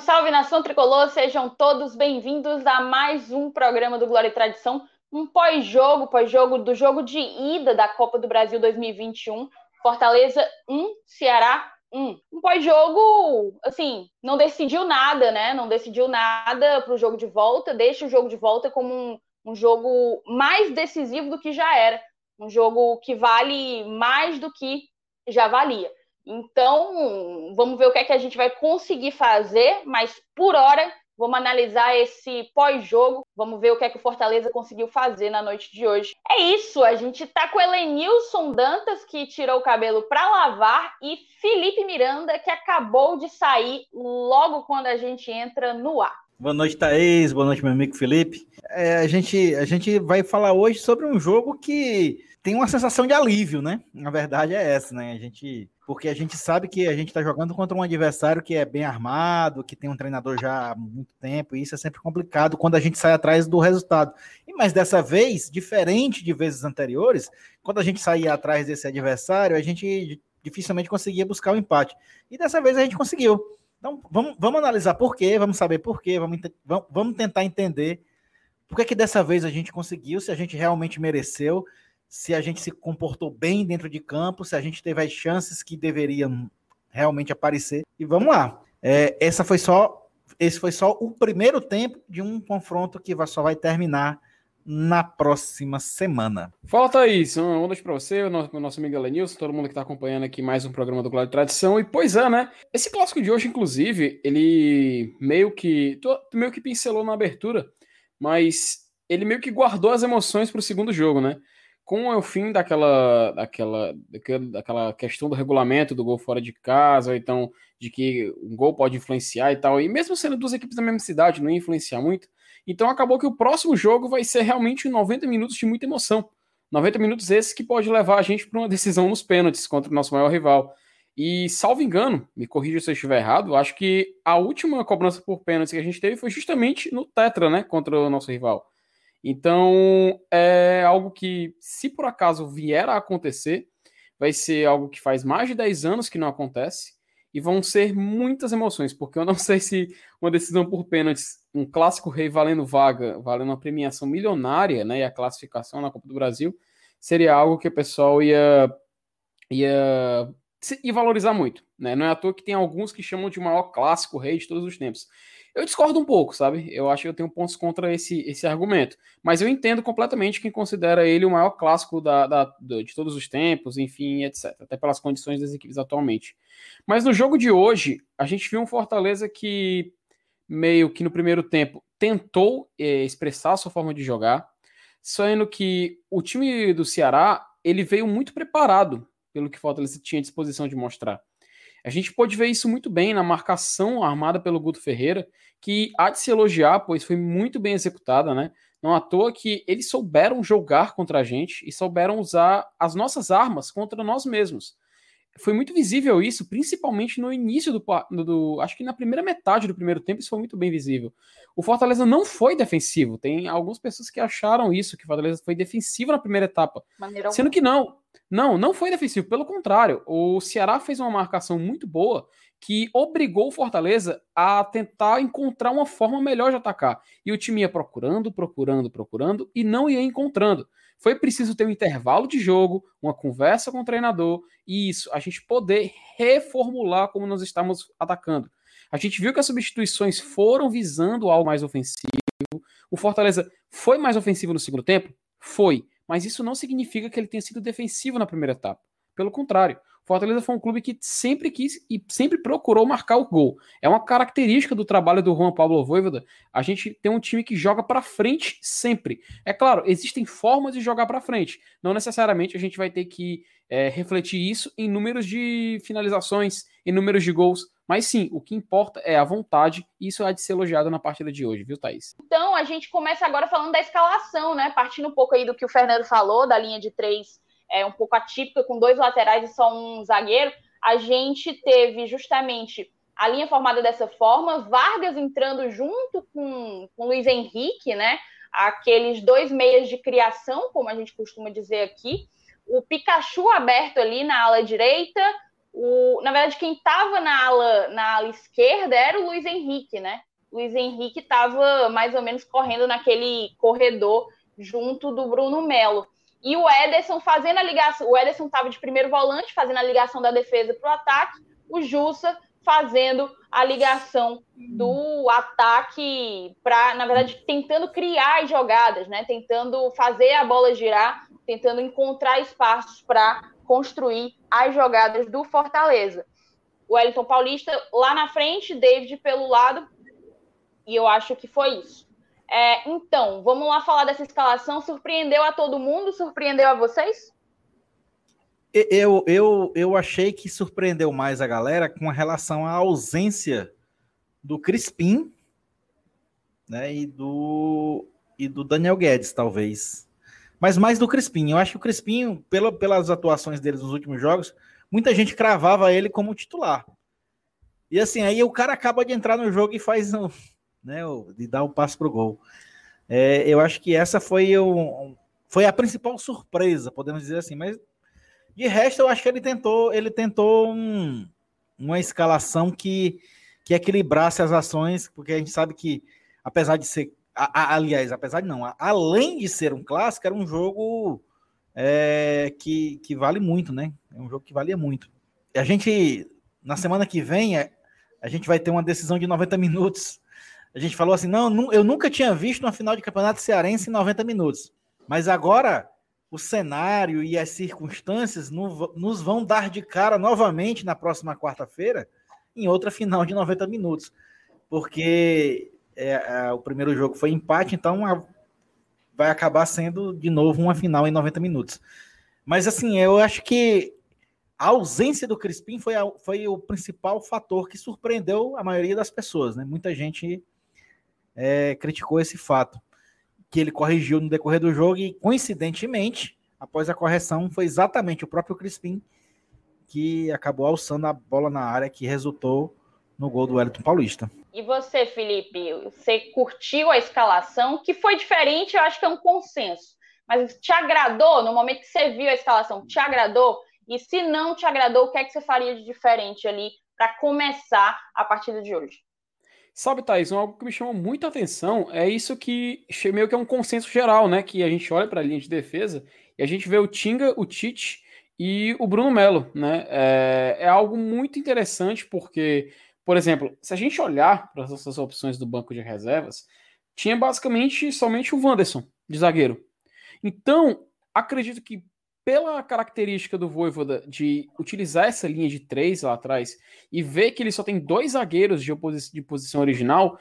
Salve, salve nação tricolor, sejam todos bem-vindos a mais um programa do Glória e Tradição, um pós-jogo, pós-jogo do jogo de ida da Copa do Brasil 2021, Fortaleza 1, Ceará 1. Um pós-jogo, assim, não decidiu nada, né? Não decidiu nada para o jogo de volta, deixa o jogo de volta como um, um jogo mais decisivo do que já era, um jogo que vale mais do que já valia. Então, vamos ver o que é que a gente vai conseguir fazer, mas por hora, vamos analisar esse pós-jogo, vamos ver o que é que o Fortaleza conseguiu fazer na noite de hoje. É isso, a gente tá com Elenilson Dantas, que tirou o cabelo para lavar, e Felipe Miranda, que acabou de sair logo quando a gente entra no ar. Boa noite, Thaís. Boa noite, meu amigo Felipe. É, a, gente, a gente vai falar hoje sobre um jogo que tem uma sensação de alívio, né? Na verdade é essa, né? A gente porque a gente sabe que a gente está jogando contra um adversário que é bem armado, que tem um treinador já há muito tempo, e isso é sempre complicado quando a gente sai atrás do resultado. E mas dessa vez, diferente de vezes anteriores, quando a gente saía atrás desse adversário, a gente dificilmente conseguia buscar o empate. E dessa vez a gente conseguiu. Então vamos, vamos analisar por quê, vamos saber por quê, vamos, vamos tentar entender por que, que dessa vez a gente conseguiu, se a gente realmente mereceu se a gente se comportou bem dentro de campo, se a gente teve as chances que deveriam realmente aparecer. E vamos lá. É, essa foi só, esse foi só o primeiro tempo de um confronto que só vai terminar na próxima semana. Fala, Thaís. Uma noite para você, o nosso, amigo Elenilson, todo mundo que está acompanhando aqui mais um programa do Glória de Tradição. E pois é, né? Esse clássico de hoje, inclusive, ele meio que meio que pincelou na abertura, mas ele meio que guardou as emoções para o segundo jogo, né? Com o fim daquela, daquela, daquela questão do regulamento do gol fora de casa, ou então de que um gol pode influenciar e tal, e mesmo sendo duas equipes da mesma cidade, não ia influenciar muito, então acabou que o próximo jogo vai ser realmente 90 minutos de muita emoção. 90 minutos esses que pode levar a gente para uma decisão nos pênaltis contra o nosso maior rival. E, salvo engano, me corrija se eu estiver errado, acho que a última cobrança por pênaltis que a gente teve foi justamente no Tetra, né, contra o nosso rival. Então, é algo que, se por acaso vier a acontecer, vai ser algo que faz mais de 10 anos que não acontece e vão ser muitas emoções, porque eu não sei se uma decisão por pênaltis, um clássico rei valendo vaga, valendo uma premiação milionária, né, e a classificação na Copa do Brasil, seria algo que o pessoal ia ia, ia valorizar muito, né? Não é à toa que tem alguns que chamam de maior clássico rei de todos os tempos. Eu discordo um pouco, sabe? Eu acho que eu tenho pontos contra esse, esse argumento. Mas eu entendo completamente quem considera ele o maior clássico da, da, de todos os tempos, enfim, etc. Até pelas condições das equipes atualmente. Mas no jogo de hoje, a gente viu um Fortaleza que, meio que no primeiro tempo, tentou é, expressar a sua forma de jogar, sendo que o time do Ceará ele veio muito preparado pelo que Fortaleza tinha disposição de mostrar. A gente pode ver isso muito bem na marcação armada pelo Guto Ferreira, que há de se elogiar, pois foi muito bem executada, né? Não à toa que eles souberam jogar contra a gente e souberam usar as nossas armas contra nós mesmos. Foi muito visível isso, principalmente no início do, do, Acho que na primeira metade do primeiro tempo isso foi muito bem visível. O Fortaleza não foi defensivo. Tem algumas pessoas que acharam isso, que o Fortaleza foi defensivo na primeira etapa. Maneira sendo que não. Não, não foi defensivo. Pelo contrário, o Ceará fez uma marcação muito boa que obrigou o Fortaleza a tentar encontrar uma forma melhor de atacar. E o time ia procurando, procurando, procurando e não ia encontrando. Foi preciso ter um intervalo de jogo, uma conversa com o treinador e isso, a gente poder reformular como nós estamos atacando. A gente viu que as substituições foram visando algo mais ofensivo. O Fortaleza foi mais ofensivo no segundo tempo? Foi mas isso não significa que ele tenha sido defensivo na primeira etapa. Pelo contrário, Fortaleza foi um clube que sempre quis e sempre procurou marcar o gol. É uma característica do trabalho do Juan Pablo Voivoda. A gente tem um time que joga para frente sempre. É claro, existem formas de jogar para frente. Não necessariamente a gente vai ter que é, refletir isso em números de finalizações, em números de gols. Mas sim, o que importa é a vontade, e isso há de ser elogiado na partida de hoje, viu, Thaís? Então, a gente começa agora falando da escalação, né? Partindo um pouco aí do que o Fernando falou, da linha de três é, um pouco atípica, com dois laterais e só um zagueiro. A gente teve justamente a linha formada dessa forma, Vargas entrando junto com, com Luiz Henrique, né? Aqueles dois meias de criação, como a gente costuma dizer aqui. O Pikachu aberto ali na ala direita, O, na verdade, quem estava na ala, na ala esquerda era o Luiz Henrique, né? Luiz Henrique estava mais ou menos correndo naquele corredor junto do Bruno Melo. E o Ederson fazendo a ligação. O Ederson estava de primeiro volante, fazendo a ligação da defesa para o ataque. O Jussa fazendo a ligação do ataque para, na verdade, tentando criar as jogadas, né? Tentando fazer a bola girar, tentando encontrar espaços para construir as jogadas do Fortaleza. O Wellington Paulista lá na frente, David pelo lado, e eu acho que foi isso. É, então, vamos lá falar dessa escalação. Surpreendeu a todo mundo? Surpreendeu a vocês? Eu, eu, eu achei que surpreendeu mais a galera com relação à ausência do Crispim né, e, do, e do Daniel Guedes, talvez. Mas mais do Crispim. Eu acho que o Crispim, pela, pelas atuações dele nos últimos jogos, muita gente cravava ele como titular. E assim, aí o cara acaba de entrar no jogo e faz um, né, de dar o um passo para o gol. É, eu acho que essa foi, um, foi a principal surpresa, podemos dizer assim. Mas de resto, eu acho que ele tentou, ele tentou um, uma escalação que, que equilibrasse as ações, porque a gente sabe que, apesar de ser, a, a, aliás, apesar de não, a, além de ser um clássico, era um jogo é, que, que vale muito, né? É um jogo que valia muito. E a gente, na semana que vem, é, a gente vai ter uma decisão de 90 minutos a gente falou assim: não, eu nunca tinha visto uma final de campeonato cearense em 90 minutos. Mas agora o cenário e as circunstâncias nos vão dar de cara novamente na próxima quarta-feira em outra final de 90 minutos. Porque é, é, o primeiro jogo foi empate, então a, vai acabar sendo de novo uma final em 90 minutos. Mas assim, eu acho que a ausência do Crispim foi, a, foi o principal fator que surpreendeu a maioria das pessoas. Né? Muita gente é, criticou esse fato, que ele corrigiu no decorrer do jogo e, coincidentemente, após a correção, foi exatamente o próprio Crispim que acabou alçando a bola na área que resultou no gol do Wellington Paulista. E você, Felipe, você curtiu a escalação, que foi diferente, eu acho que é um consenso. Mas te agradou no momento que você viu a escalação? Te agradou? E se não te agradou, o que é que você faria de diferente ali para começar a partida de hoje? Sabe, Thaís, algo que me chamou muita atenção é isso que meio que é um consenso geral, né? Que a gente olha para a linha de defesa e a gente vê o Tinga, o Tite e o Bruno Melo, né? É, é algo muito interessante porque, por exemplo, se a gente olhar para essas opções do banco de reservas, tinha basicamente somente o Wanderson de zagueiro. Então, acredito que pela característica do Voivoda de utilizar essa linha de três lá atrás e ver que ele só tem dois zagueiros de, de posição original,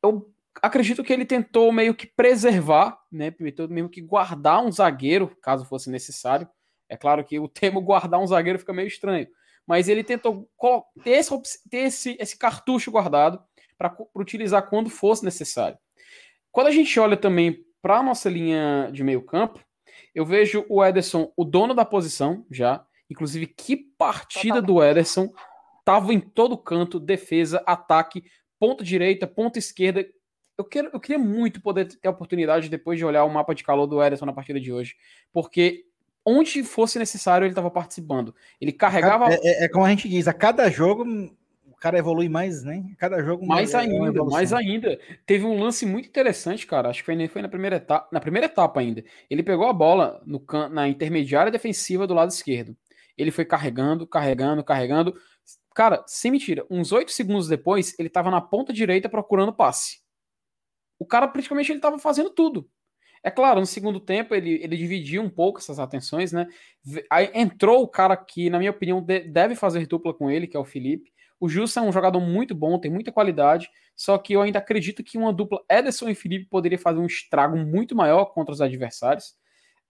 eu acredito que ele tentou meio que preservar, né, mesmo que guardar um zagueiro, caso fosse necessário. É claro que o termo guardar um zagueiro fica meio estranho, mas ele tentou ter esse, ter esse, esse cartucho guardado para utilizar quando fosse necessário. Quando a gente olha também para a nossa linha de meio campo, eu vejo o Ederson, o dono da posição, já. Inclusive, que partida do Ederson. Tava em todo canto, defesa, ataque, ponta direita, ponta esquerda. Eu, quero, eu queria muito poder ter a oportunidade, depois de olhar o mapa de calor do Ederson na partida de hoje. Porque onde fosse necessário, ele estava participando. Ele carregava. É, é, é, como a gente diz, a cada jogo cara evolui mais, né? Cada jogo mais é ainda, mais ainda. Teve um lance muito interessante, cara. Acho que foi, foi na primeira etapa, na primeira etapa ainda. Ele pegou a bola no na intermediária defensiva do lado esquerdo. Ele foi carregando, carregando, carregando. Cara, sem mentira, uns oito segundos depois, ele tava na ponta direita procurando passe. O cara praticamente ele tava fazendo tudo. É claro, no segundo tempo ele, ele dividiu um pouco essas atenções, né? Aí entrou o cara que, na minha opinião, deve fazer dupla com ele, que é o Felipe. O Jussa é um jogador muito bom, tem muita qualidade, só que eu ainda acredito que uma dupla Ederson e Felipe poderia fazer um estrago muito maior contra os adversários.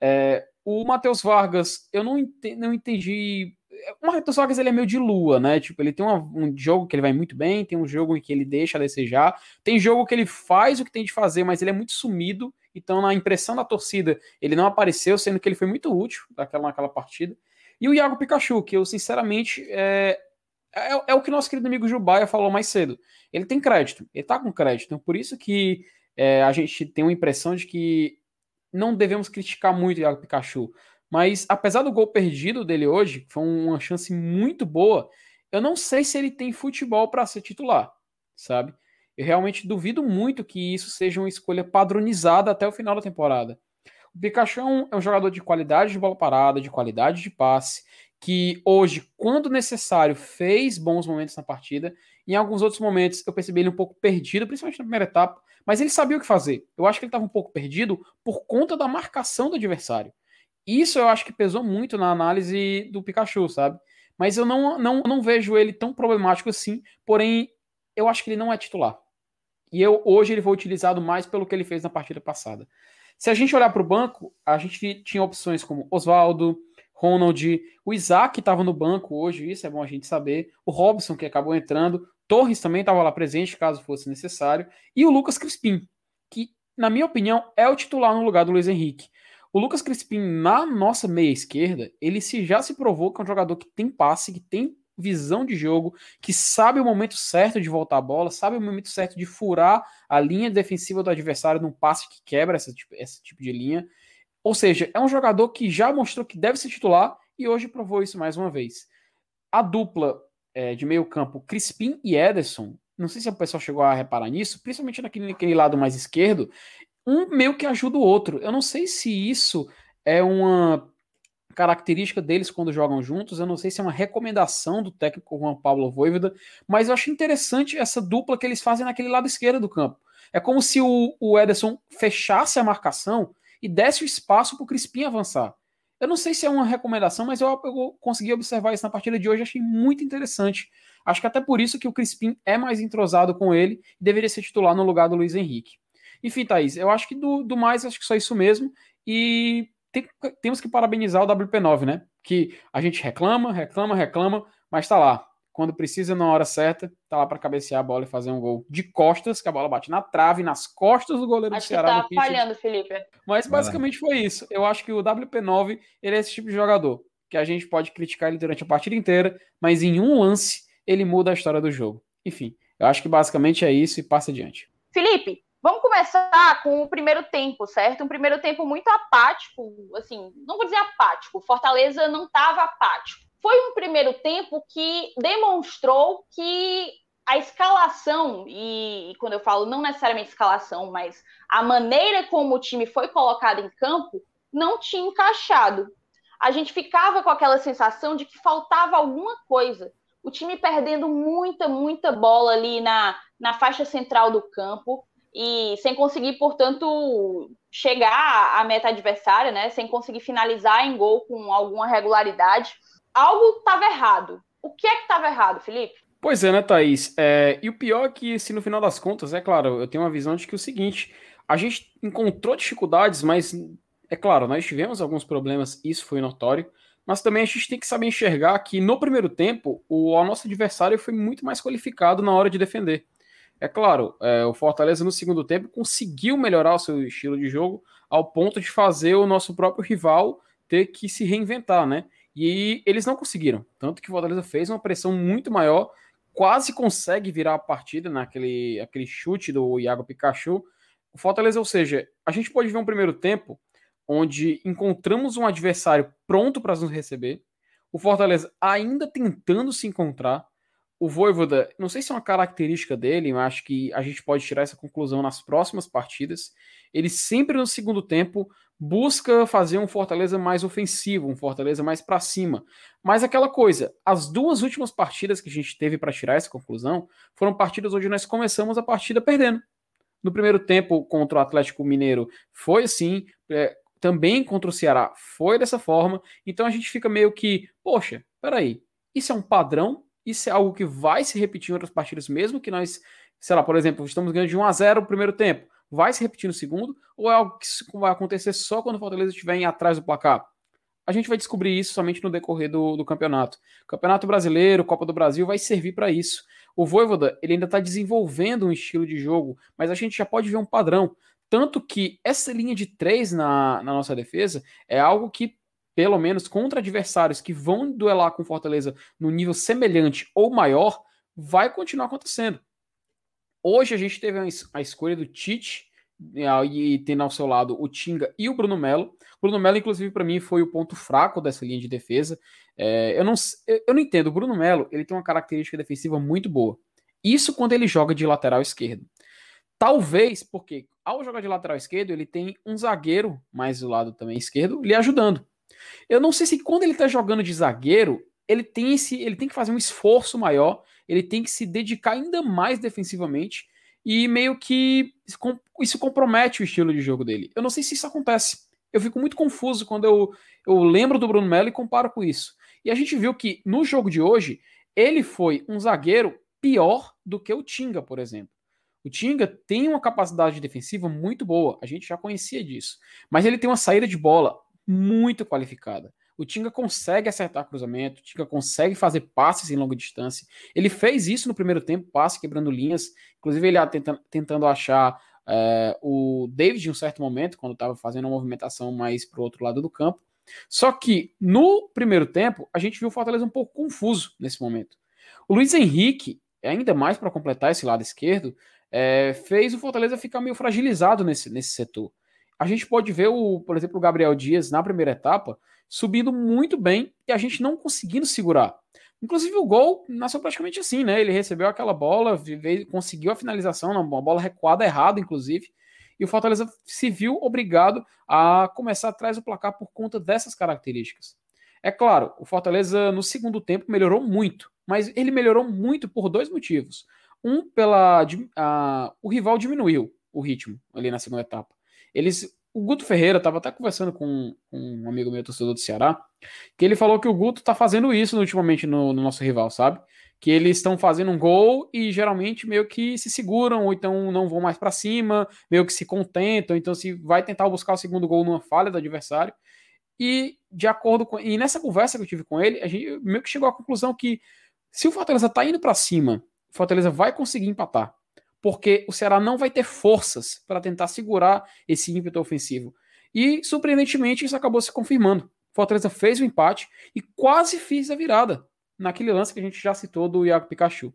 É, o Matheus Vargas, eu não entendi, não entendi. O Matheus Vargas ele é meio de lua, né? Tipo, ele tem uma, um jogo que ele vai muito bem, tem um jogo em que ele deixa a desejar, tem jogo que ele faz o que tem de fazer, mas ele é muito sumido. Então, na impressão da torcida, ele não apareceu, sendo que ele foi muito útil naquela, naquela partida. E o Iago Pikachu, que eu sinceramente é, é, é, o que nosso querido amigo Jubaia falou mais cedo. Ele tem crédito, ele tá com crédito. Então, por isso que é, a gente tem uma impressão de que não devemos criticar muito o Iago Pikachu. Mas apesar do gol perdido dele hoje, que foi uma chance muito boa, eu não sei se ele tem futebol para ser titular, sabe? Eu realmente duvido muito que isso seja uma escolha padronizada até o final da temporada. O Pikachu é um jogador de qualidade de bola parada, de qualidade de passe, que hoje, quando necessário, fez bons momentos na partida. Em alguns outros momentos eu percebi ele um pouco perdido, principalmente na primeira etapa, mas ele sabia o que fazer. Eu acho que ele estava um pouco perdido por conta da marcação do adversário. Isso eu acho que pesou muito na análise do Pikachu, sabe? Mas eu não, não, não vejo ele tão problemático assim, porém, eu acho que ele não é titular. E eu hoje ele foi utilizado mais pelo que ele fez na partida passada. Se a gente olhar para o banco, a gente tinha opções como Oswaldo, Ronald, o Isaac estava no banco hoje, isso é bom a gente saber. O Robson, que acabou entrando. Torres também estava lá presente, caso fosse necessário. E o Lucas Crispim, que, na minha opinião, é o titular no lugar do Luiz Henrique. O Lucas Crispim, na nossa meia esquerda, ele se já se provou que é um jogador que tem passe, que tem visão de jogo, que sabe o momento certo de voltar a bola, sabe o momento certo de furar a linha defensiva do adversário num passe que quebra essa, esse tipo de linha. Ou seja, é um jogador que já mostrou que deve ser titular e hoje provou isso mais uma vez. A dupla é, de meio campo, Crispim e Ederson, não sei se o pessoal chegou a reparar nisso, principalmente naquele, naquele lado mais esquerdo, um meio que ajuda o outro. Eu não sei se isso é uma característica deles quando jogam juntos. Eu não sei se é uma recomendação do técnico Juan Pablo Voivoda, mas eu acho interessante essa dupla que eles fazem naquele lado esquerdo do campo. É como se o, o Ederson fechasse a marcação e desse o espaço para o Crispim avançar. Eu não sei se é uma recomendação, mas eu, eu, consegui observar isso na partida de hoje, achei muito interessante. Acho que até por isso que o Crispim é mais entrosado com ele e deveria ser titular no lugar do Luiz Henrique. Enfim, Thaís, eu acho que do, do mais, acho que só isso mesmo. E tem, temos que parabenizar o WP9, né? Que a gente reclama, reclama, reclama, mas tá lá quando precisa na hora certa, tá lá para cabecear a bola e fazer um gol de costas, que a bola bate na trave, nas costas do goleiro acho do Ceará. Acho que tá falhando, Felipe. Mas basicamente foi isso. Eu acho que o WP9, ele é esse tipo de jogador, que a gente pode criticar ele durante a partida inteira, mas em um lance ele muda a história do jogo. Enfim, eu acho que basicamente é isso e passa adiante. Felipe, Vamos começar com o primeiro tempo, certo? Um primeiro tempo muito apático, assim, não vou dizer apático, Fortaleza não estava apático foi um primeiro tempo que demonstrou que a escalação, e, quando eu falo não necessariamente escalação, mas a maneira como o time foi colocado em campo, não tinha encaixado. A gente ficava com aquela sensação de que faltava alguma coisa. O time perdendo muita, muita bola ali na, na faixa central do campo e sem conseguir, portanto, chegar à meta adversária, né? Sem conseguir finalizar em gol com alguma regularidade algo estava errado. O que é que estava errado, Felipe? Pois é, né, Thaís? É, e o pior é que, se no final das contas, é claro, eu tenho uma visão de que é o seguinte: a gente encontrou dificuldades, mas é claro, nós tivemos alguns problemas, isso foi notório, mas também a gente tem que saber enxergar que no primeiro tempo o, o nosso adversário foi muito mais qualificado na hora de defender. É claro, é, o Fortaleza no segundo tempo conseguiu melhorar o seu estilo de jogo ao ponto de fazer o nosso próprio rival ter que se reinventar, né? E eles não conseguiram. Tanto que o Fortaleza fez uma pressão muito maior, quase consegue virar a partida naquele aquele chute do Iago Pikachu. O Fortaleza, ou seja, a gente pode ver um primeiro tempo onde encontramos um adversário pronto para nos receber. O Fortaleza ainda tentando se encontrar. O Voivoda, não sei se é uma característica dele, mas acho que a gente pode tirar essa conclusão nas próximas partidas. Ele sempre no segundo tempo busca fazer um Fortaleza mais ofensivo, um Fortaleza mais para cima. Mas aquela coisa, as duas últimas partidas que a gente teve para tirar essa conclusão foram partidas onde nós começamos a partida perdendo. No primeiro tempo contra o Atlético Mineiro foi assim, é, também contra o Ceará foi dessa forma. Então a gente fica meio que, poxa, peraí, isso é um padrão? Isso é algo que vai se repetir em outras partidas, mesmo que nós, sei lá, por exemplo, estamos ganhando de 1 a 0 no primeiro tempo vai se repetir no segundo, ou é algo que vai acontecer só quando o Fortaleza estiver em atrás do placar? A gente vai descobrir isso somente no decorrer do, do campeonato. O campeonato Brasileiro, Copa do Brasil vai servir para isso. O Voivoda, ele ainda está desenvolvendo um estilo de jogo, mas a gente já pode ver um padrão. Tanto que essa linha de três na, na nossa defesa é algo que, pelo menos contra adversários que vão duelar com Fortaleza no nível semelhante ou maior, vai continuar acontecendo. Hoje a gente teve a escolha do Tite e tendo ao seu lado o Tinga e o Bruno Melo. O Bruno Melo, inclusive, para mim, foi o ponto fraco dessa linha de defesa. É, eu, não, eu não entendo. O Bruno Melo ele tem uma característica defensiva muito boa. Isso quando ele joga de lateral esquerdo. Talvez porque ao jogar de lateral esquerdo, ele tem um zagueiro mais do lado também esquerdo lhe ajudando. Eu não sei se quando ele está jogando de zagueiro, ele tem esse, ele tem que fazer um esforço maior, ele tem que se dedicar ainda mais defensivamente e meio que isso compromete o estilo de jogo dele. Eu não sei se isso acontece. Eu fico muito confuso quando eu, eu lembro do Bruno Melo e comparo com isso. E a gente viu que no jogo de hoje, ele foi um zagueiro pior do que o Tinga, por exemplo. O Tinga tem uma capacidade defensiva muito boa, a gente já conhecia disso. Mas ele tem uma saída de bola muito qualificada. O Tinga consegue acertar cruzamento, o Tinga consegue fazer passes em longa distância. Ele fez isso no primeiro tempo, passe quebrando linhas. Inclusive, ele tentando, tentando achar é, o David em um certo momento, quando estava fazendo uma movimentação mais para o outro lado do campo. Só que no primeiro tempo, a gente viu o Fortaleza um pouco confuso nesse momento. O Luiz Henrique, ainda mais para completar esse lado esquerdo, é, fez o Fortaleza ficar meio fragilizado nesse, nesse setor. A gente pode ver, o, por exemplo, o Gabriel Dias na primeira etapa subindo muito bem e a gente não conseguindo segurar. Inclusive o gol nasceu praticamente assim, né? Ele recebeu aquela bola, veio, conseguiu a finalização, uma bola recuada errada, inclusive, e o Fortaleza se viu obrigado a começar atrás do placar por conta dessas características. É claro, o Fortaleza no segundo tempo melhorou muito, mas ele melhorou muito por dois motivos. Um, pela a, o rival diminuiu o ritmo ali na segunda etapa. Eles, o Guto Ferreira estava até conversando com, com, um amigo meu, torcedor do Ceará, que ele falou que o Guto está fazendo isso ultimamente no, no nosso rival, sabe? que eles estão fazendo um gol e geralmente meio que se seguram, ou então não vão mais para cima, meio que se contentam, então se vai tentar buscar o segundo gol numa falha do adversário. E de acordo com e nessa conversa que eu tive com ele, a gente meio que chegou à conclusão que se o Fortaleza tá indo para cima o Fortaleza vai conseguir empatar. Porque o Ceará não vai ter forças para tentar segurar esse ímpeto ofensivo. E, surpreendentemente, isso acabou se confirmando. Fortaleza fez o empate e quase fez a virada naquele lance que a gente já citou do Iago Pikachu.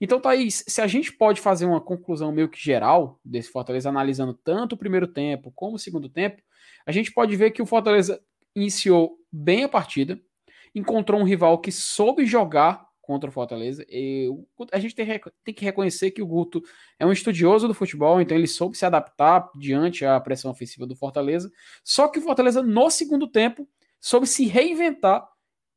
Então, Thaís, se a gente pode fazer uma conclusão meio que geral desse Fortaleza, analisando tanto o primeiro tempo como o segundo tempo, a gente pode ver que o Fortaleza iniciou bem a partida, encontrou um rival que soube jogar contra o Fortaleza. E a gente tem, tem, que reconhecer que o Guto é um estudioso do futebol, então ele soube se adaptar diante à pressão ofensiva do Fortaleza. Só que o Fortaleza, no segundo tempo, soube se reinventar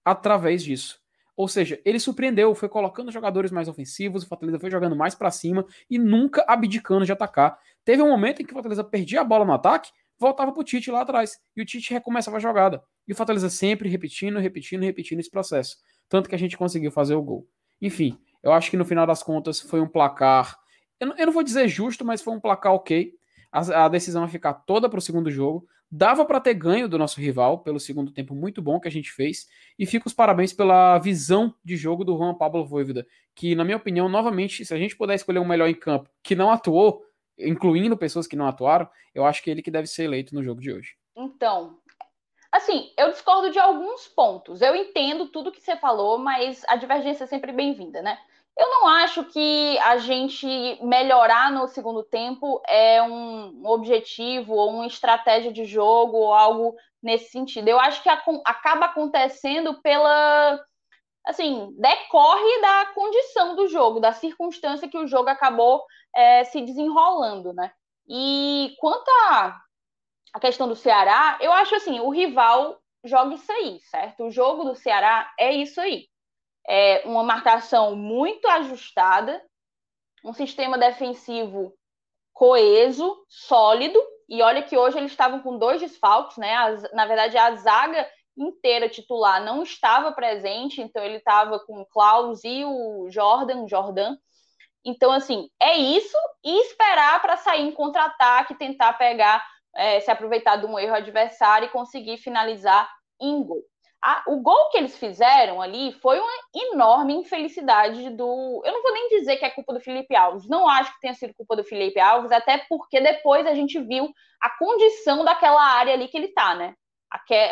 através disso. Ou seja, ele surpreendeu, foi colocando jogadores mais ofensivos, o Fortaleza foi jogando mais para cima e nunca abdicando de atacar. Teve um momento em que o Fortaleza perdia a bola no ataque, voltava pro Tite lá atrás, e o Tite recomeçava a jogada. E o Fortaleza sempre repetindo, repetindo, repetindo esse processo tanto que a gente conseguiu fazer o gol. Enfim, eu acho que no final das contas foi um placar, eu não, eu não vou dizer justo, mas foi um placar ok. A, a decisão é ficar toda para o segundo jogo. Dava para ter ganho do nosso rival pelo segundo tempo muito bom que a gente fez. E fico os parabéns pela visão de jogo do Juan Pablo Voivoda, que, na minha opinião, novamente, se a gente puder escolher um melhor em campo que não atuou, incluindo pessoas que não atuaram, eu acho que ele que deve ser eleito no jogo de hoje. Então, Assim, eu discordo de alguns pontos. Eu entendo tudo que você falou, mas a divergência é sempre bem-vinda, né? Eu não acho que a gente melhorar no segundo tempo é um objetivo ou uma estratégia de jogo ou algo nesse sentido. Eu acho que acaba acontecendo pela. Assim, decorre da condição do jogo, da circunstância que o jogo acabou é, se desenrolando, né? E quanto a a questão do Ceará, eu acho assim, o rival joga isso aí, certo? O jogo do Ceará é isso aí. É uma marcação muito ajustada, um sistema defensivo coeso, sólido, e olha que hoje eles estavam com dois desfalques, né? na verdade, a zaga inteira titular não estava presente, então ele estava com o Klaus e o Jordan, Jordan. Então, assim, é isso e esperar para sair em contra-ataque, tentar pegar é, se aproveitar de um erro adversário e conseguir finalizar em gol. A, o gol que eles fizeram ali foi uma enorme infelicidade do. Eu não vou nem dizer que é culpa do Felipe Alves, não acho que tenha sido culpa do Felipe Alves, até porque depois a gente viu a condição daquela área ali que ele tá, né?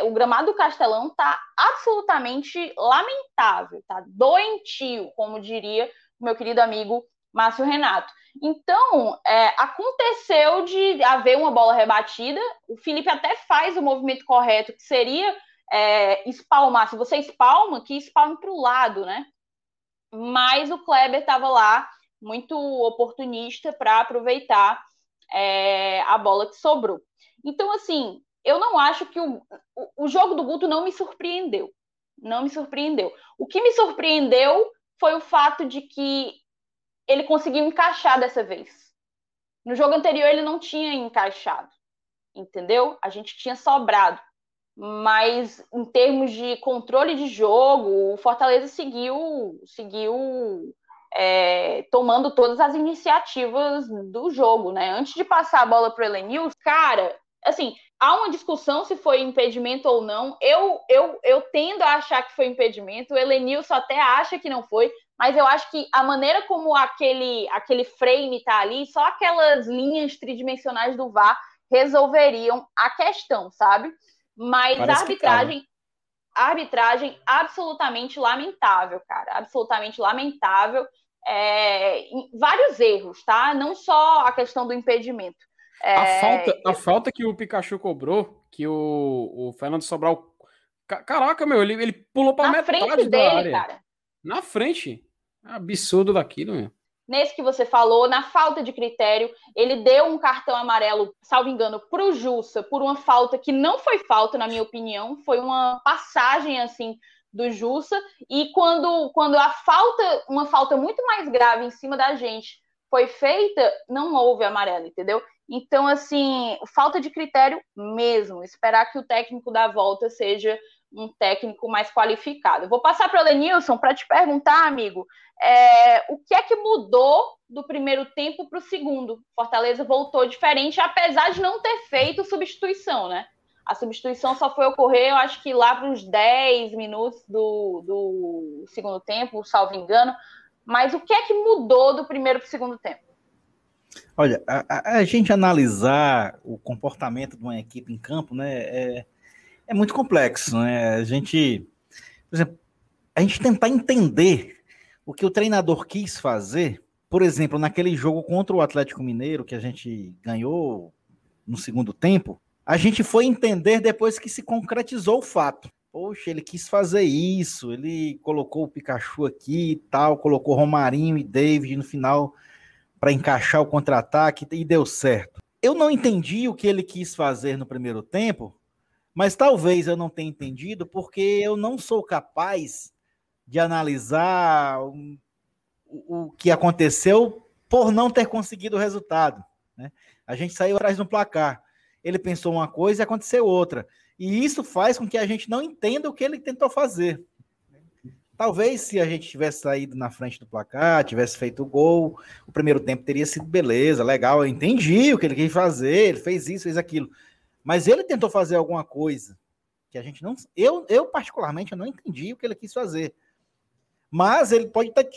O gramado do Castelão tá absolutamente lamentável, tá doentio, como diria o meu querido amigo Márcio Renato. Então, é, aconteceu de haver uma bola rebatida, o Felipe até faz o movimento correto, que seria é, espalmar. Se você espalma, que espalme para o lado, né? Mas o Kleber estava lá, muito oportunista, para aproveitar é, a bola que sobrou. Então, assim, eu não acho que o, o, o jogo do Guto não me surpreendeu. Não me surpreendeu. O que me surpreendeu foi o fato de que ele conseguiu encaixar dessa vez. No jogo anterior ele não tinha encaixado, entendeu? A gente tinha sobrado. Mas em termos de controle de jogo, o Fortaleza seguiu, seguiu é, tomando todas as iniciativas do jogo, né? Antes de passar a bola para o Elenils, cara, assim, há uma discussão se foi impedimento ou não. Eu, eu, eu tendo a achar que foi impedimento. O Elenilson até acha que não foi, mas eu acho que a maneira como aquele, aquele frame está ali, só aquelas linhas tridimensionais do VAR resolveriam a questão, sabe? Mas Parece a arbitragem, a arbitragem absolutamente lamentável, cara, absolutamente lamentável. É, vários erros, tá? Não só a questão do impedimento. É, a, falta, a falta que o Pikachu cobrou, que o, o Fernando Sobral. Caraca, meu, ele, ele pulou para metade frente dele, da área. Cara. Na frente. Absurdo daquilo, meu. Nesse que você falou, na falta de critério, ele deu um cartão amarelo, salvo engano, para o Jussa, por uma falta que não foi falta, na minha opinião, foi uma passagem assim do Jussa. E quando, quando a falta, uma falta muito mais grave em cima da gente, foi feita, não houve amarelo, entendeu? Então, assim, falta de critério mesmo. Esperar que o técnico da volta seja um técnico mais qualificado. Vou passar para o Lenilson para te perguntar, amigo, é, o que é que mudou do primeiro tempo para o segundo? Fortaleza voltou diferente, apesar de não ter feito substituição, né? A substituição só foi ocorrer, eu acho que lá para os 10 minutos do, do segundo tempo, salvo engano. Mas o que é que mudou do primeiro para o segundo tempo? Olha, a, a, gente analisar o comportamento de uma equipe em campo, né, é, é muito complexo, né? A gente, por exemplo, a gente tentar entender o que o treinador quis fazer, por exemplo, naquele jogo contra o Atlético Mineiro que a gente ganhou no segundo tempo, a gente foi entender depois que se concretizou o fato. Poxa, ele quis fazer isso, ele colocou o Pikachu aqui e tal, colocou Romarinho e David no final para encaixar o contra-ataque e deu certo. Eu não entendi o que ele quis fazer no primeiro tempo, mas talvez eu não tenha entendido porque eu não sou capaz de analisar o, o que aconteceu por não ter conseguido o resultado. Né? A gente saiu atrás do placar. Ele pensou uma coisa e aconteceu outra. E isso faz com que a gente não entenda o que ele tentou fazer. Talvez se a gente tivesse saído na frente do placar, tivesse feito o gol, o primeiro tempo teria sido beleza, legal. Eu entendi o que ele quis fazer, ele fez isso, fez aquilo. Mas ele tentou fazer alguma coisa que a gente não. Eu, eu particularmente, eu não entendi o que ele quis fazer. Mas ele pode ter,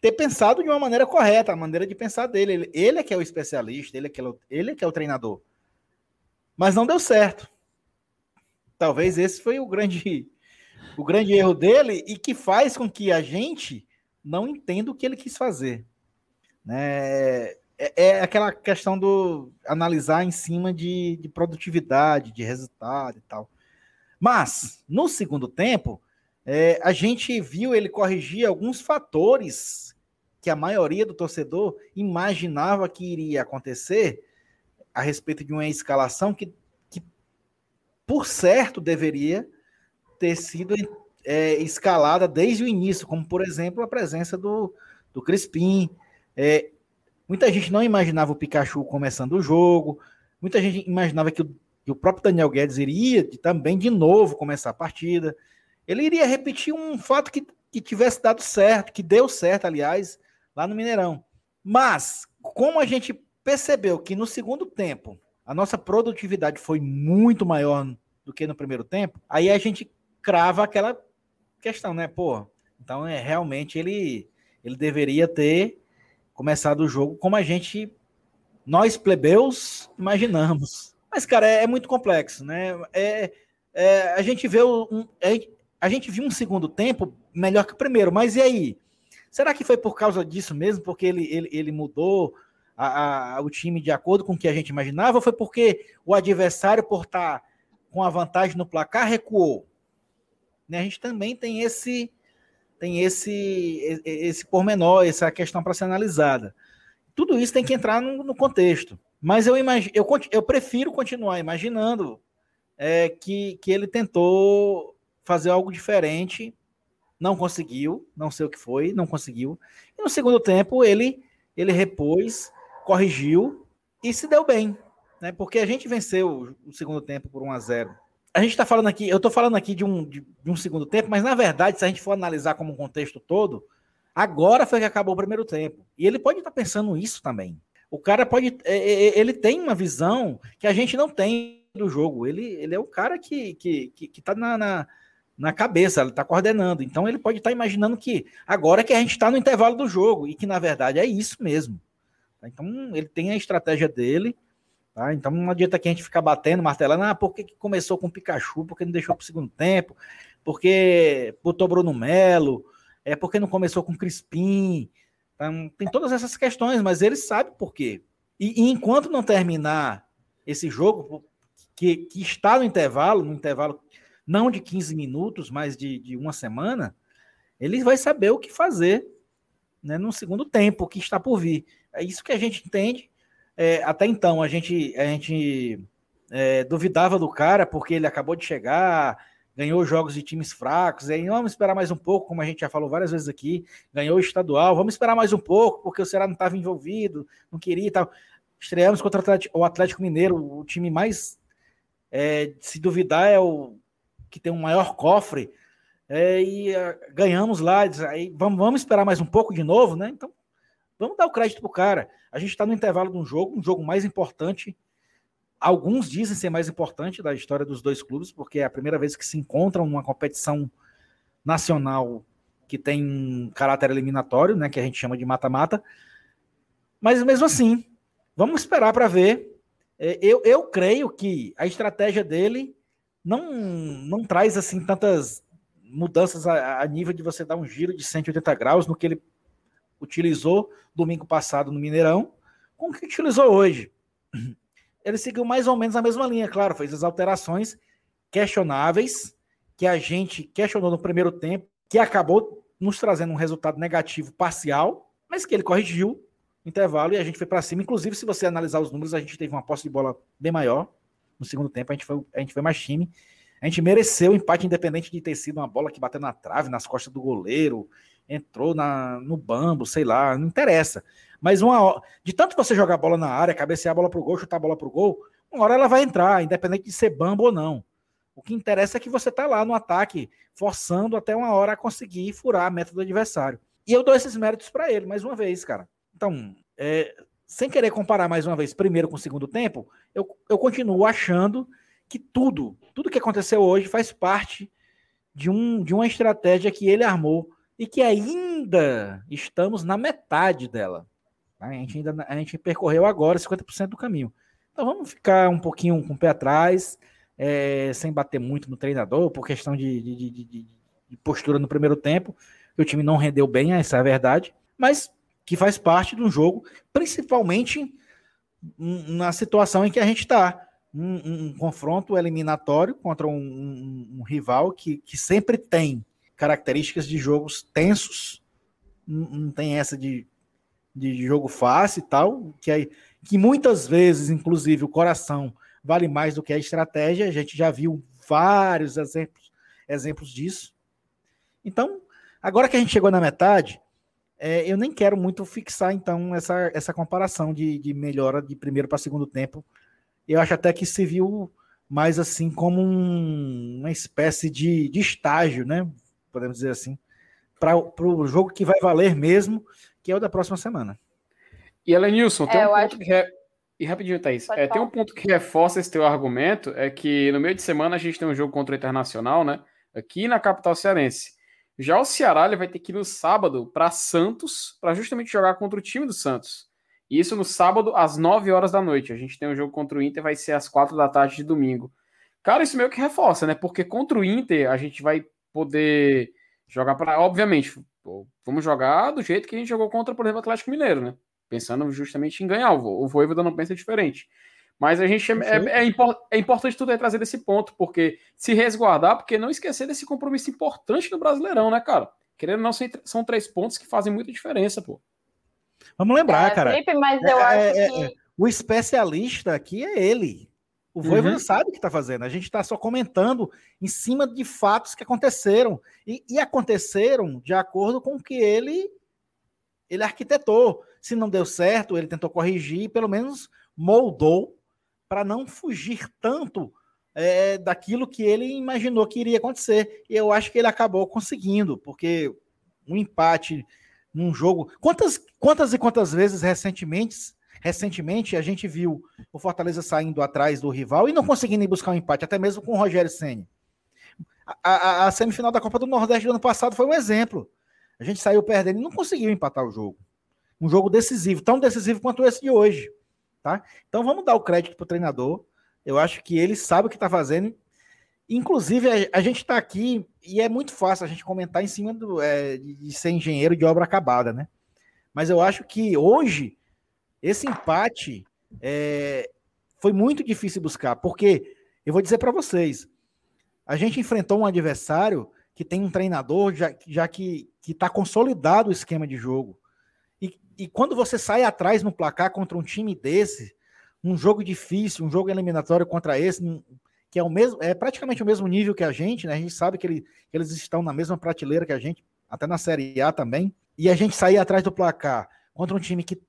ter pensado de uma maneira correta, a maneira de pensar dele. Ele, ele é que é o especialista, ele é que é o, ele é que é o treinador. Mas não deu certo. Talvez esse foi o grande, o grande erro dele e que faz com que a gente não entenda o que ele quis fazer. Né? É, é, aquela questão do analisar em cima de, de produtividade, de resultado e tal. Mas, no segundo tempo, é, a gente viu ele corrigir alguns fatores que a maioria do torcedor imaginava que iria acontecer a respeito de uma escalação que, que por certo, deveria ter sido é, escalada desde o início, como, por exemplo, a presença do, do Crispim, é, Muita gente não imaginava o Pikachu começando o jogo, muita gente imaginava que o, que o próprio Daniel Guedes iria também de novo começar a partida. Ele iria repetir um fato que, que tivesse dado certo, que deu certo, aliás, lá no Mineirão. Mas, como a gente percebeu que no segundo tempo a nossa produtividade foi muito maior do que no primeiro tempo, aí a gente crava aquela questão, né? Pô, então é realmente ele ele deveria ter começado o jogo como a gente, nós plebeus, imaginamos. Mas, cara, é, é muito complexo, né? É, é, a gente vê um, é, a gente viu um segundo tempo melhor que o primeiro, mas e aí? Será que foi por causa disso mesmo? Porque ele, ele, ele mudou a, a, o time de acordo com o que a gente imaginava? Ou foi porque o adversário, por estar com a vantagem no placar, recuou? Né? A gente também tem esse tem esse esse pormenor, essa questão para ser analisada. Tudo isso tem que entrar no, no contexto. Mas eu, imagino, eu, eu prefiro continuar imaginando é, que, que ele tentou fazer algo diferente, não conseguiu, não sei o que foi, não conseguiu. E no segundo tempo ele ele repôs, corrigiu e se deu bem, né? Porque a gente venceu o segundo tempo por 1 a 0 a gente está falando aqui, eu estou falando aqui de um, de, de, um segundo tempo, mas na verdade, se a gente for analisar como um contexto todo, agora foi que acabou o primeiro tempo. E ele pode estar tá pensando isso também. O cara pode. É, é, é, ele tem uma visão que a gente não tem do jogo. Ele, ele é o cara que, que, que, que tá na, na, na cabeça, ele está coordenando. Então ele pode estar tá imaginando que agora que a gente está no intervalo do jogo, e que na verdade é isso mesmo. Então ele tem a estratégia dele Tá? Então não adianta que a gente ficar batendo, martelando, ah, por que, começou com o Pikachu, por que não deixou para o segundo tempo, porque botou Bruno Melo, é porque não começou com Crispim. Então, tem todas essas questões, mas ele sabe por quê. E, e enquanto não terminar esse jogo, que, que, está no intervalo, no intervalo não de 15 minutos, mas de, de uma semana, ele vai saber o que fazer né, no segundo tempo, que está por vir. É isso que a gente entende é, até então a gente, a gente é, duvidava do cara porque ele acabou de chegar, ganhou jogos de times fracos, aí vamos esperar mais um pouco, como a gente já falou várias vezes aqui, ganhou o estadual, vamos esperar mais um pouco, porque o Ceará não estava envolvido, não queria e tal. Estreamos contra o Atlético Mineiro, o time mais, é, se duvidar, é o que tem o maior cofre, é, e uh, ganhamos lá, aí vamos, vamos esperar mais um pouco de novo, né? Então, vamos dar o crédito pro cara. A gente está no intervalo de um jogo, um jogo mais importante. Alguns dizem ser mais importante da história dos dois clubes, porque é a primeira vez que se encontram numa competição nacional que tem caráter eliminatório, né, que a gente chama de mata-mata. Mas mesmo assim, vamos esperar para ver. É, eu, eu creio que a estratégia dele não, não traz assim tantas mudanças a, a nível de você dar um giro de 180 graus no que ele utilizou domingo passado no Mineirão, com o que utilizou hoje. Ele seguiu mais ou menos a mesma linha, claro, fez as alterações questionáveis que a gente questionou no primeiro tempo, que acabou nos trazendo um resultado negativo parcial, mas que ele corrigiu no intervalo e a gente foi para cima. Inclusive, se você analisar os números, a gente teve uma posse de bola bem maior no segundo tempo, a gente foi, a gente foi mais time. A gente mereceu o empate, independente de ter sido uma bola que bateu na trave, nas costas do goleiro, entrou na, no bambo, sei lá, não interessa. Mas uma de tanto você jogar a bola na área, cabecear a bola pro gol, chutar a bola pro gol, uma hora ela vai entrar, independente de ser bambo ou não. O que interessa é que você tá lá no ataque, forçando até uma hora a conseguir furar a meta do adversário. E eu dou esses méritos para ele, mais uma vez, cara. Então, é, sem querer comparar mais uma vez primeiro com o segundo tempo, eu, eu continuo achando que tudo, tudo que aconteceu hoje faz parte de, um, de uma estratégia que ele armou e que ainda estamos na metade dela. A gente ainda a gente percorreu agora 50% do caminho. Então vamos ficar um pouquinho com o pé atrás, é, sem bater muito no treinador, por questão de, de, de, de, postura no primeiro tempo. O time não rendeu bem, essa é a verdade, mas que faz parte de um jogo, principalmente na situação em que a gente está. Um, um, um, confronto eliminatório contra um, um rival que, que sempre tem características de jogos tensos, não, não tem essa de, de jogo fácil e tal, que, é, que muitas vezes, inclusive, o coração vale mais do que a estratégia, a gente já viu vários exemplos, exemplos disso. Então, agora que a gente chegou na metade, é, eu nem quero muito fixar, então, essa, essa comparação de, de melhora de primeiro para segundo tempo. Eu acho até que se viu mais assim como um, uma espécie de, de estágio, né? Podemos dizer assim, para o jogo que vai valer mesmo, que é o da próxima semana. E Elenilson, tem é, um ponto acho... que. Re... E rapidinho, Thaís. É, tem um ponto que reforça esse teu argumento: é que no meio de semana a gente tem um jogo contra o Internacional, né? Aqui na capital cearense. Já o Ceará ele vai ter que ir no sábado para Santos, para justamente jogar contra o time do Santos. E isso no sábado, às 9 horas da noite. A gente tem um jogo contra o Inter, vai ser às 4 da tarde de domingo. Cara, isso meio que reforça, né? Porque contra o Inter a gente vai poder jogar para. Obviamente, vamos jogar do jeito que a gente jogou contra, por exemplo, o Atlético Mineiro, né? Pensando justamente em ganhar. O Voivoda não pensa diferente. Mas a gente é, é, é, é importante tudo aí trazer desse ponto, porque se resguardar, porque não esquecer desse compromisso importante no Brasileirão, né, cara? Querendo ou não, são três pontos que fazem muita diferença, pô. Vamos lembrar, é, cara. Felipe, mas eu é, acho é, que... O especialista aqui é ele. O Voivoda uhum. sabe o que está fazendo. A gente está só comentando em cima de fatos que aconteceram. E, e, aconteceram de acordo com o que ele, ele arquitetou. Se não deu certo, ele tentou corrigir, pelo menos moldou para não fugir tanto é, daquilo que ele imaginou que iria acontecer. E eu acho que ele acabou conseguindo, porque um empate num jogo. Quantas, quantas e quantas vezes recentemente, recentemente a gente viu o Fortaleza saindo atrás do rival e não conseguindo ir buscar um empate, até mesmo com o Rogério Senni. A, a, a, semifinal da Copa do Nordeste do ano passado foi um exemplo. A gente saiu perdendo e não conseguiu empatar o jogo. Um jogo decisivo, tão decisivo quanto esse de hoje. Tá? Então vamos dar o crédito para o treinador. Eu acho que ele sabe o que está fazendo. Inclusive, a, a gente está aqui e é muito fácil a gente comentar em cima do, é, de ser engenheiro de obra acabada, né? Mas eu acho que hoje esse empate é, foi muito difícil buscar, porque eu vou dizer para vocês, a gente enfrentou um adversário que tem um treinador já, já que está consolidado o esquema de jogo e quando você sai atrás no placar contra um time desse, um jogo difícil, um jogo eliminatório contra esse, que é o mesmo, é praticamente o mesmo nível que a gente, né? A gente sabe que, ele, que eles estão na mesma prateleira que a gente, até na Série A também. E a gente sair atrás do placar contra um time que,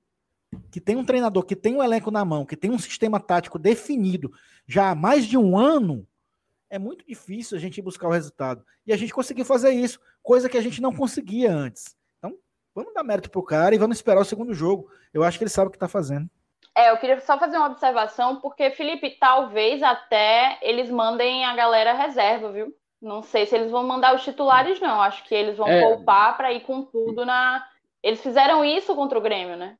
que tem um treinador, que tem um elenco na mão, que tem um sistema tático definido já há mais de um ano, é muito difícil a gente buscar o resultado. E a gente conseguiu fazer isso, coisa que a gente não conseguia antes. Vamos dar mérito pro cara e vamos esperar o segundo jogo. Eu acho que ele sabe o que tá fazendo. É, eu queria só fazer uma observação, porque, Felipe, talvez até eles mandem a galera reserva, viu? Não sei se eles vão mandar os titulares, não. Acho que eles vão é... poupar para ir com tudo na. Eles fizeram isso contra o Grêmio, né?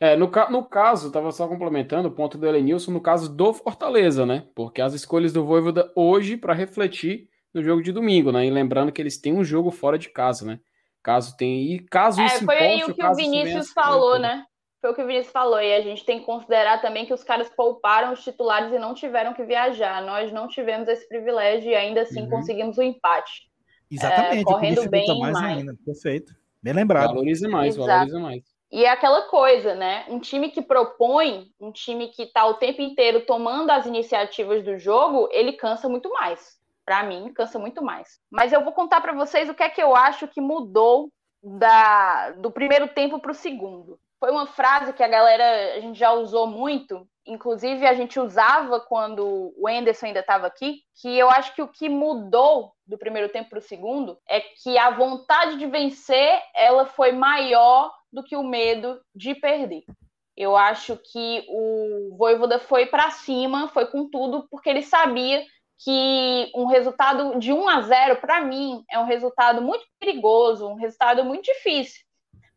É, no, no caso, estava só complementando o ponto do Elenilson, no caso do Fortaleza, né? Porque as escolhas do Voivoda hoje para refletir no jogo de domingo, né? E lembrando que eles têm um jogo fora de casa, né? Caso tenha. E caso é, isso Foi aí o que o Vinícius falou, né? Foi o que o Vinícius falou. E a gente tem que considerar também que os caras pouparam os titulares e não tiveram que viajar. Nós não tivemos esse privilégio e ainda assim uhum. conseguimos o um empate. Exatamente. É, correndo bem mais, mais ainda. Perfeito. Bem lembrado. Valoriza mais, Exato. valoriza mais. E é aquela coisa, né? Um time que propõe, um time que está o tempo inteiro tomando as iniciativas do jogo, ele cansa muito mais para mim, cansa muito mais. Mas eu vou contar para vocês o que é que eu acho que mudou da, do primeiro tempo para o segundo. Foi uma frase que a galera a gente já usou muito, inclusive a gente usava quando o Enderson ainda estava aqui, que eu acho que o que mudou do primeiro tempo para o segundo é que a vontade de vencer ela foi maior do que o medo de perder. Eu acho que o Voivoda foi para cima, foi com tudo, porque ele sabia que um resultado de 1 a 0 para mim é um resultado muito perigoso, um resultado muito difícil,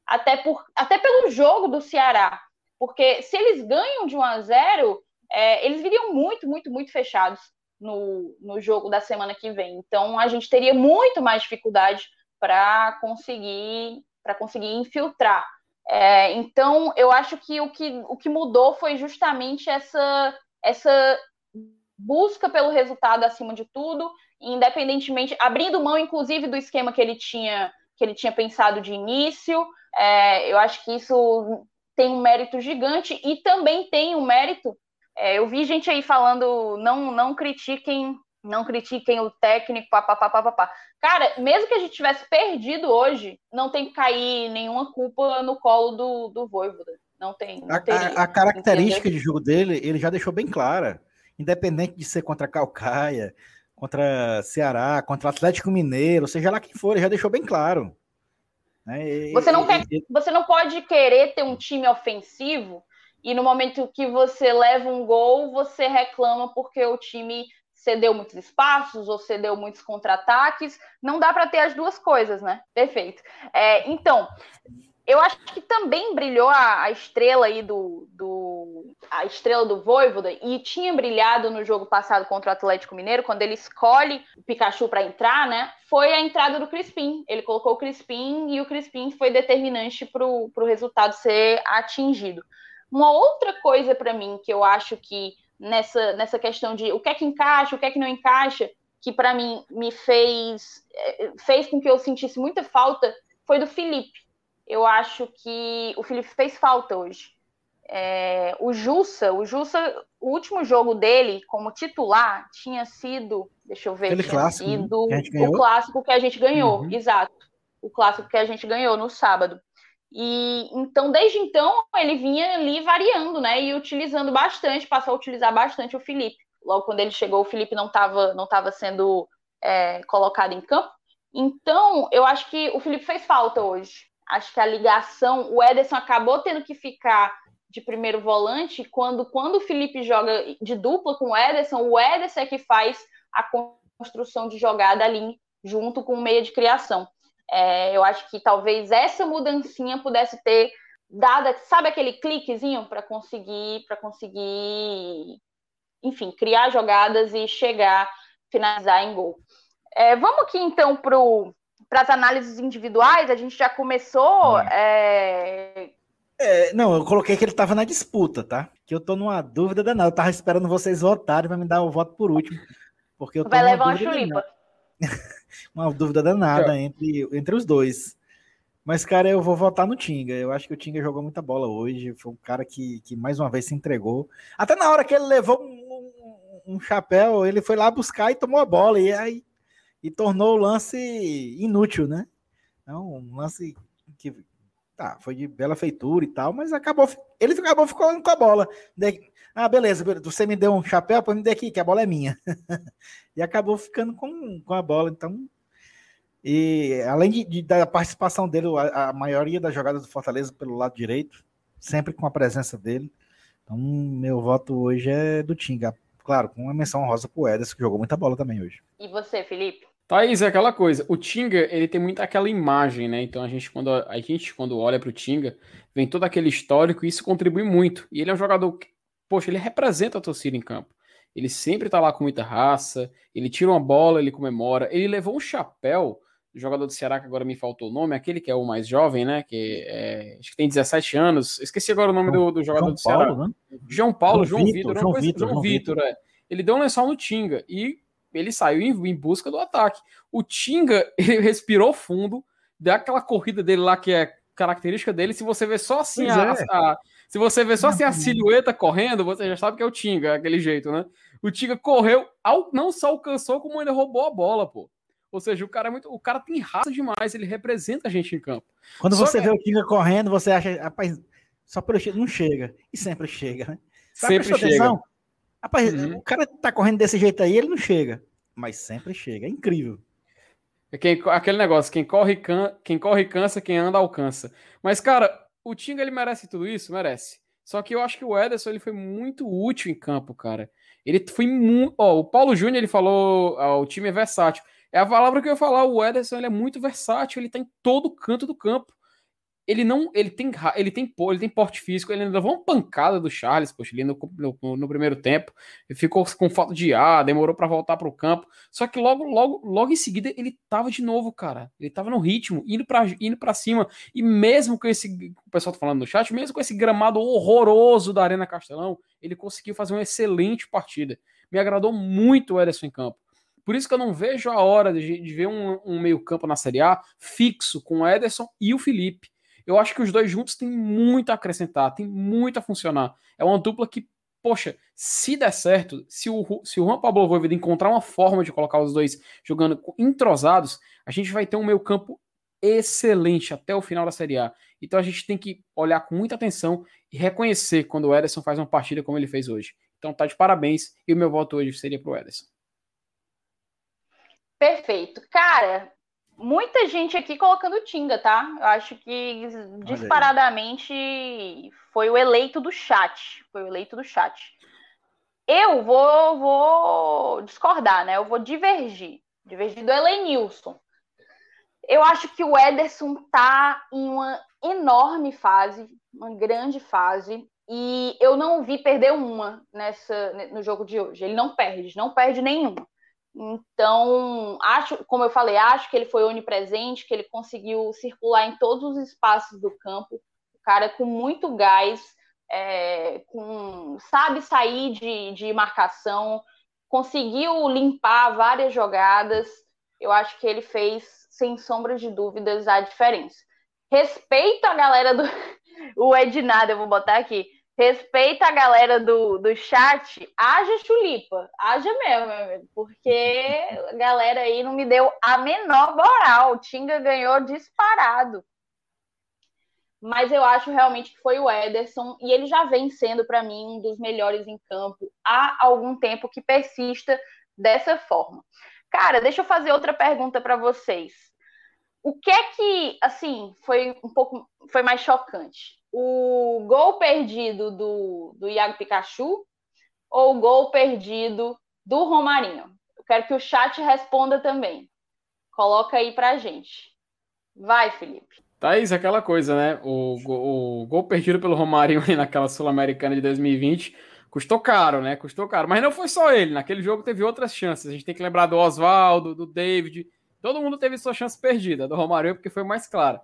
até por até pelo jogo do Ceará, porque se eles ganham de 1 a 0, é, eles viriam muito, muito, muito fechados no, no jogo da semana que vem. Então a gente teria muito mais dificuldade para conseguir para conseguir infiltrar. É, então eu acho que o, que o que mudou foi justamente essa essa busca pelo resultado acima de tudo, independentemente, abrindo mão, inclusive, do esquema que ele tinha, que ele tinha pensado de início. É, eu acho que isso tem um mérito gigante e também tem um mérito. É, eu vi gente aí falando, não, não critiquem, não critiquem o técnico, papapá, papapá. Cara, mesmo que a gente tivesse perdido hoje, não tem que cair nenhuma culpa no colo do, do Voivoda. Não tem. Não a, a, característica entendeu? de jogo dele, ele já deixou bem clara independente de ser contra Calcaia, contra Ceará, contra Atlético Mineiro, seja lá quem for, ele já deixou bem claro. Né? Você, não quer, você não pode querer ter um time ofensivo e no momento que você leva um gol, você reclama porque o time cedeu muitos espaços ou cedeu muitos contra-ataques. Não dá para ter as duas coisas, né? Perfeito. É, então, eu acho que também brilhou a, a, estrela aí do, do a estrela do Voivoda e tinha brilhado no jogo passado contra o Atlético Mineiro quando ele escolhe o Pikachu para entrar, né? Foi a entrada do Crispim. Ele colocou o Crispim e o Crispim foi determinante para o resultado ser atingido. Uma outra coisa para mim que eu acho que nessa, nessa questão de o que é que encaixa, o que é que não encaixa, que para mim me fez eh, fez com que eu sentisse muita falta foi do Felipe eu acho que o Felipe fez falta hoje. É, o Jussa, o Jussa, o último jogo dele como titular tinha sido, deixa eu ver, Aquele tinha clássico, né? sido o clássico que a gente ganhou, uhum. exato, o clássico que a gente ganhou no sábado. E então, desde então, ele vinha ali variando, né? E utilizando bastante, passou a utilizar bastante o Felipe. Logo quando ele chegou, o Felipe não estava não tava sendo é, colocado em campo. Então, eu acho que o Felipe fez falta hoje acho que a ligação, o Ederson acabou tendo que ficar de primeiro volante quando, quando o Felipe joga de dupla com o Ederson, o Ederson é que faz a construção de jogada ali junto com o meia de criação. É, eu acho que talvez essa mudancinha pudesse ter dado, sabe aquele cliquezinho para conseguir, para conseguir, enfim, criar jogadas e chegar, finalizar em gol. É, vamos aqui então para as análises individuais, a gente já começou. É... É, não, eu coloquei que ele estava na disputa, tá? Que eu tô numa dúvida danada. Eu tava esperando vocês votarem para me dar o voto por último. Porque eu tô Vai levar uma chulipa. uma dúvida danada é. entre, entre os dois. Mas, cara, eu vou votar no Tinga. Eu acho que o Tinga jogou muita bola hoje. Foi um cara que, que mais uma vez se entregou. Até na hora que ele levou um, um, um chapéu, ele foi lá buscar e tomou a bola. E aí e tornou o lance inútil, né? Então, um lance que tá, foi de bela feitura e tal, mas acabou, ele acabou ficando com a bola. Ah, beleza, você me deu um chapéu, pode me dar aqui, que a bola é minha. e acabou ficando com, com a bola, então. E além de, de da participação dele, a, a, maioria das jogadas do Fortaleza pelo lado direito, sempre com a presença dele. Então, meu voto hoje é do Tinga. Claro, com uma menção rosa pro Ederson, que jogou muita bola também hoje. E você, Felipe? Thaís, é aquela coisa. O Tinga, ele tem muito aquela imagem, né? Então a gente, quando, a gente, quando olha para o Tinga, vem todo aquele histórico e isso contribui muito. E ele é um jogador que, poxa, ele representa a torcida em campo. Ele sempre tá lá com muita raça, ele tira uma bola, ele comemora. Ele levou um chapéu, jogador do Ceará, que agora me faltou o nome, aquele que é o mais jovem, né? Que é, acho que tem 17 anos. Esqueci agora o nome do, do jogador João do Ceará. Paulo, né? João Paulo, João, João Vitor, João Vitor. João Vitor, é. Ele deu um lençol no Tinga. E ele saiu em, em, busca do ataque. O Tinga, ele respirou fundo, deu aquela corrida dele lá que é característica dele. Se você vê só assim a, é. a, se você vê só assim a silhueta correndo, você já sabe que é o Tinga, aquele jeito, né? O Tinga correu, não só alcançou, como ainda roubou a bola, pô. Ou seja, o cara é muito, o cara tem raça demais, ele representa a gente em campo. Quando só você que... vê o Tinga correndo, você acha, rapaz, só pelo não chega e sempre chega, né? sempre chega. Atenção? Rapaz, uhum. o cara tá correndo desse jeito aí, ele não chega mas sempre chega. É incrível. É quem, aquele negócio, quem corre, can, quem corre cansa, quem anda alcança. Mas, cara, o Tinga ele merece tudo isso? Merece. Só que eu acho que o Ederson ele foi muito útil em campo, cara. Ele foi muito. Ó, o Paulo Júnior ele falou: ó, o time é versátil. É a palavra que eu ia falar. O Ederson ele é muito versátil, ele tá em todo canto do campo ele não. Ele tem, ele tem, ele tem porte físico, ele levou uma pancada do Charles, poxa, ali no, no, no primeiro tempo. Ele ficou com falta de ar, demorou para voltar para o campo. Só que logo, logo, logo em seguida ele tava de novo, cara. Ele tava no ritmo, indo para indo pra cima. E mesmo com esse. O pessoal tá falando no chat, mesmo com esse gramado horroroso da Arena Castelão, ele conseguiu fazer uma excelente partida. Me agradou muito o Ederson em campo. Por isso que eu não vejo a hora de, de ver um, um meio-campo na Série A fixo com o Ederson e o Felipe eu acho que os dois juntos têm muito a acrescentar, tem muito a funcionar. É uma dupla que, poxa, se der certo, se o, se o Juan Pablo Voivoda encontrar uma forma de colocar os dois jogando entrosados, a gente vai ter um meio campo excelente até o final da Série A. Então a gente tem que olhar com muita atenção e reconhecer quando o Ederson faz uma partida como ele fez hoje. Então tá de parabéns e o meu voto hoje seria pro Ederson. Perfeito. Cara, muita gente aqui colocando Tinga, tá? Eu acho que disparadamente foi o eleito do chat. Foi o eleito do chat. Eu vou, vou discordar, né? Eu vou divergir. Divergir do Elenilson. Eu acho que o Ederson tá em uma enorme fase, uma grande fase, e eu não vi perder uma nessa no jogo de hoje. Ele não perde, não perde nenhuma. Então, acho, como eu falei, acho que ele foi onipresente, que ele conseguiu circular em todos os espaços do campo. O cara com muito gás, é, com, sabe sair de, de marcação, conseguiu limpar várias jogadas. Eu acho que ele fez, sem sombra de dúvidas, a diferença. Respeito a galera do. O Ednado, eu vou botar aqui respeita a galera do, do chat, haja chulipa, haja mesmo, meu amigo, porque a galera aí não me deu a menor moral. O Tinga ganhou disparado. Mas eu acho realmente que foi o Ederson, e ele já vem sendo, para mim, um dos melhores em campo há algum tempo que persista dessa forma. Cara, deixa eu fazer outra pergunta para vocês. O que é que, assim, foi um pouco foi mais chocante? O gol perdido do, do Iago Pikachu ou o gol perdido do Romarinho? Eu quero que o chat responda também. Coloca aí pra gente. Vai, Felipe. Thaís, aquela coisa, né? O, o, o gol perdido pelo Romarinho naquela Sul-Americana de 2020 custou caro, né? Custou caro. Mas não foi só ele. Naquele jogo teve outras chances. A gente tem que lembrar do Oswaldo, do David. Todo mundo teve sua chance perdida. Do Romarinho, porque foi mais clara.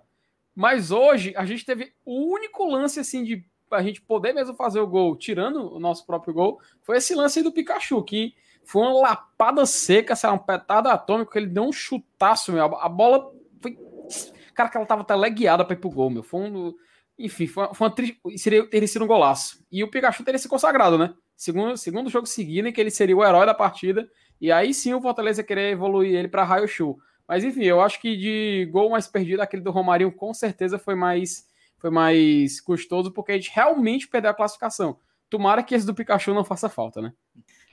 Mas hoje a gente teve o único lance assim de a gente poder mesmo fazer o gol, tirando o nosso próprio gol, foi esse lance aí do Pikachu, que foi uma lapada seca, um petado atômico, que ele deu um chutaço, meu. A bola foi. Cara, que ela tava teleguiada para ir pro gol, meu. Foi um. Enfim, foi uma, foi uma seria, teria sido um golaço. E o Pikachu teria se consagrado, né? Segundo, segundo jogo seguido, em que ele seria o herói da partida. E aí sim o Fortaleza querer evoluir ele para Raio Show. Mas enfim, eu acho que de gol mais perdido, aquele do Romarinho com certeza foi mais, foi mais custoso, porque a gente realmente perdeu a classificação. Tomara que esse do Pikachu não faça falta, né?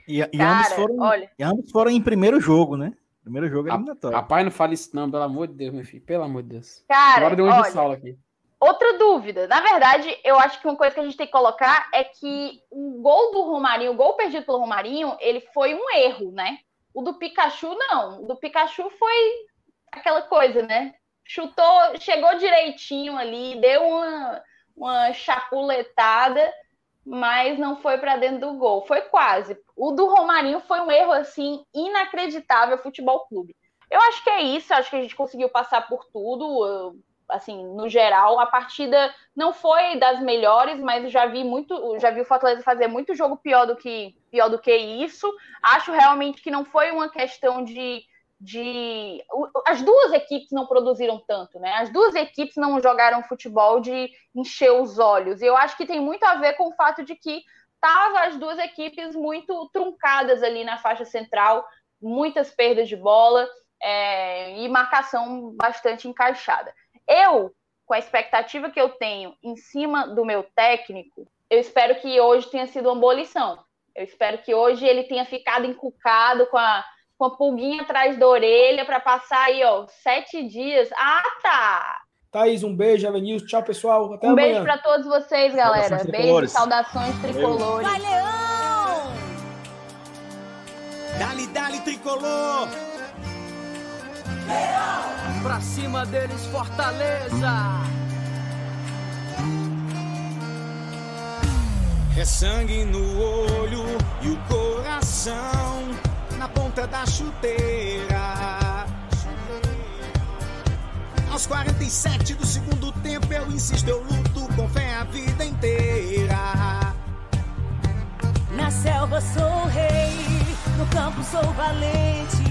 E, e Cara, ambos, foram, olha... e ambos foram em primeiro jogo, né? Primeiro jogo eliminatório. Rapaz, não fale isso, não, pelo amor de Deus, meu filho. Pelo amor de Deus. Cara, Agora deu um olha, de sala aqui. Outra dúvida. Na verdade, eu acho que uma coisa que a gente tem que colocar é que o gol do Romarinho, o gol perdido pelo Romarinho, ele foi um erro, né? O do Pikachu, não. O do Pikachu foi aquela coisa, né? Chutou, chegou direitinho ali, deu uma, uma chapuletada, mas não foi para dentro do gol. Foi quase. O do Romarinho foi um erro, assim, inacreditável futebol clube. Eu acho que é isso, acho que a gente conseguiu passar por tudo assim, no geral, a partida não foi das melhores, mas já vi muito, já vi o Fortaleza fazer muito jogo pior do que pior do que isso. Acho realmente que não foi uma questão de de as duas equipes não produziram tanto, né? As duas equipes não jogaram futebol de encher os olhos. E eu acho que tem muito a ver com o fato de que estavam as duas equipes muito truncadas ali na faixa central, muitas perdas de bola é, e marcação bastante encaixada. Eu, com a expectativa que eu tenho em cima do meu técnico, eu espero que hoje tenha sido uma boa lição. Eu espero que hoje ele tenha ficado encucado com a, com a pulguinha atrás da orelha para passar aí, ó, sete dias. Ah, tá! Thaís, um beijo, Elenilson. Tchau, pessoal. Até um amanhã. beijo para todos vocês, galera. Saudações beijo, saudações tricolores. Vai, Leão! Dali, dali, tricolor! Pra cima deles, Fortaleza! É sangue no olho e o coração na ponta da chuteira. Aos 47 do segundo tempo eu insisto, eu luto com fé a vida inteira. Na selva sou rei, no campo sou valente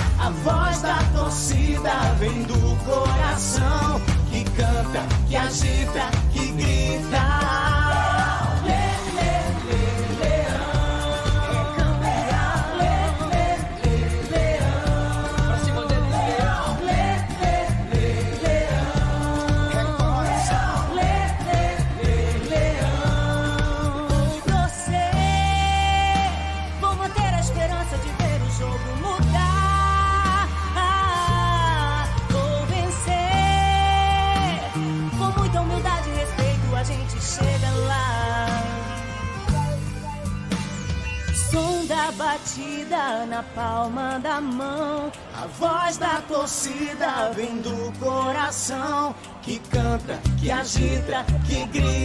A voz da torcida vem do coração. Torcida vem do coração que canta, que agita, que grita.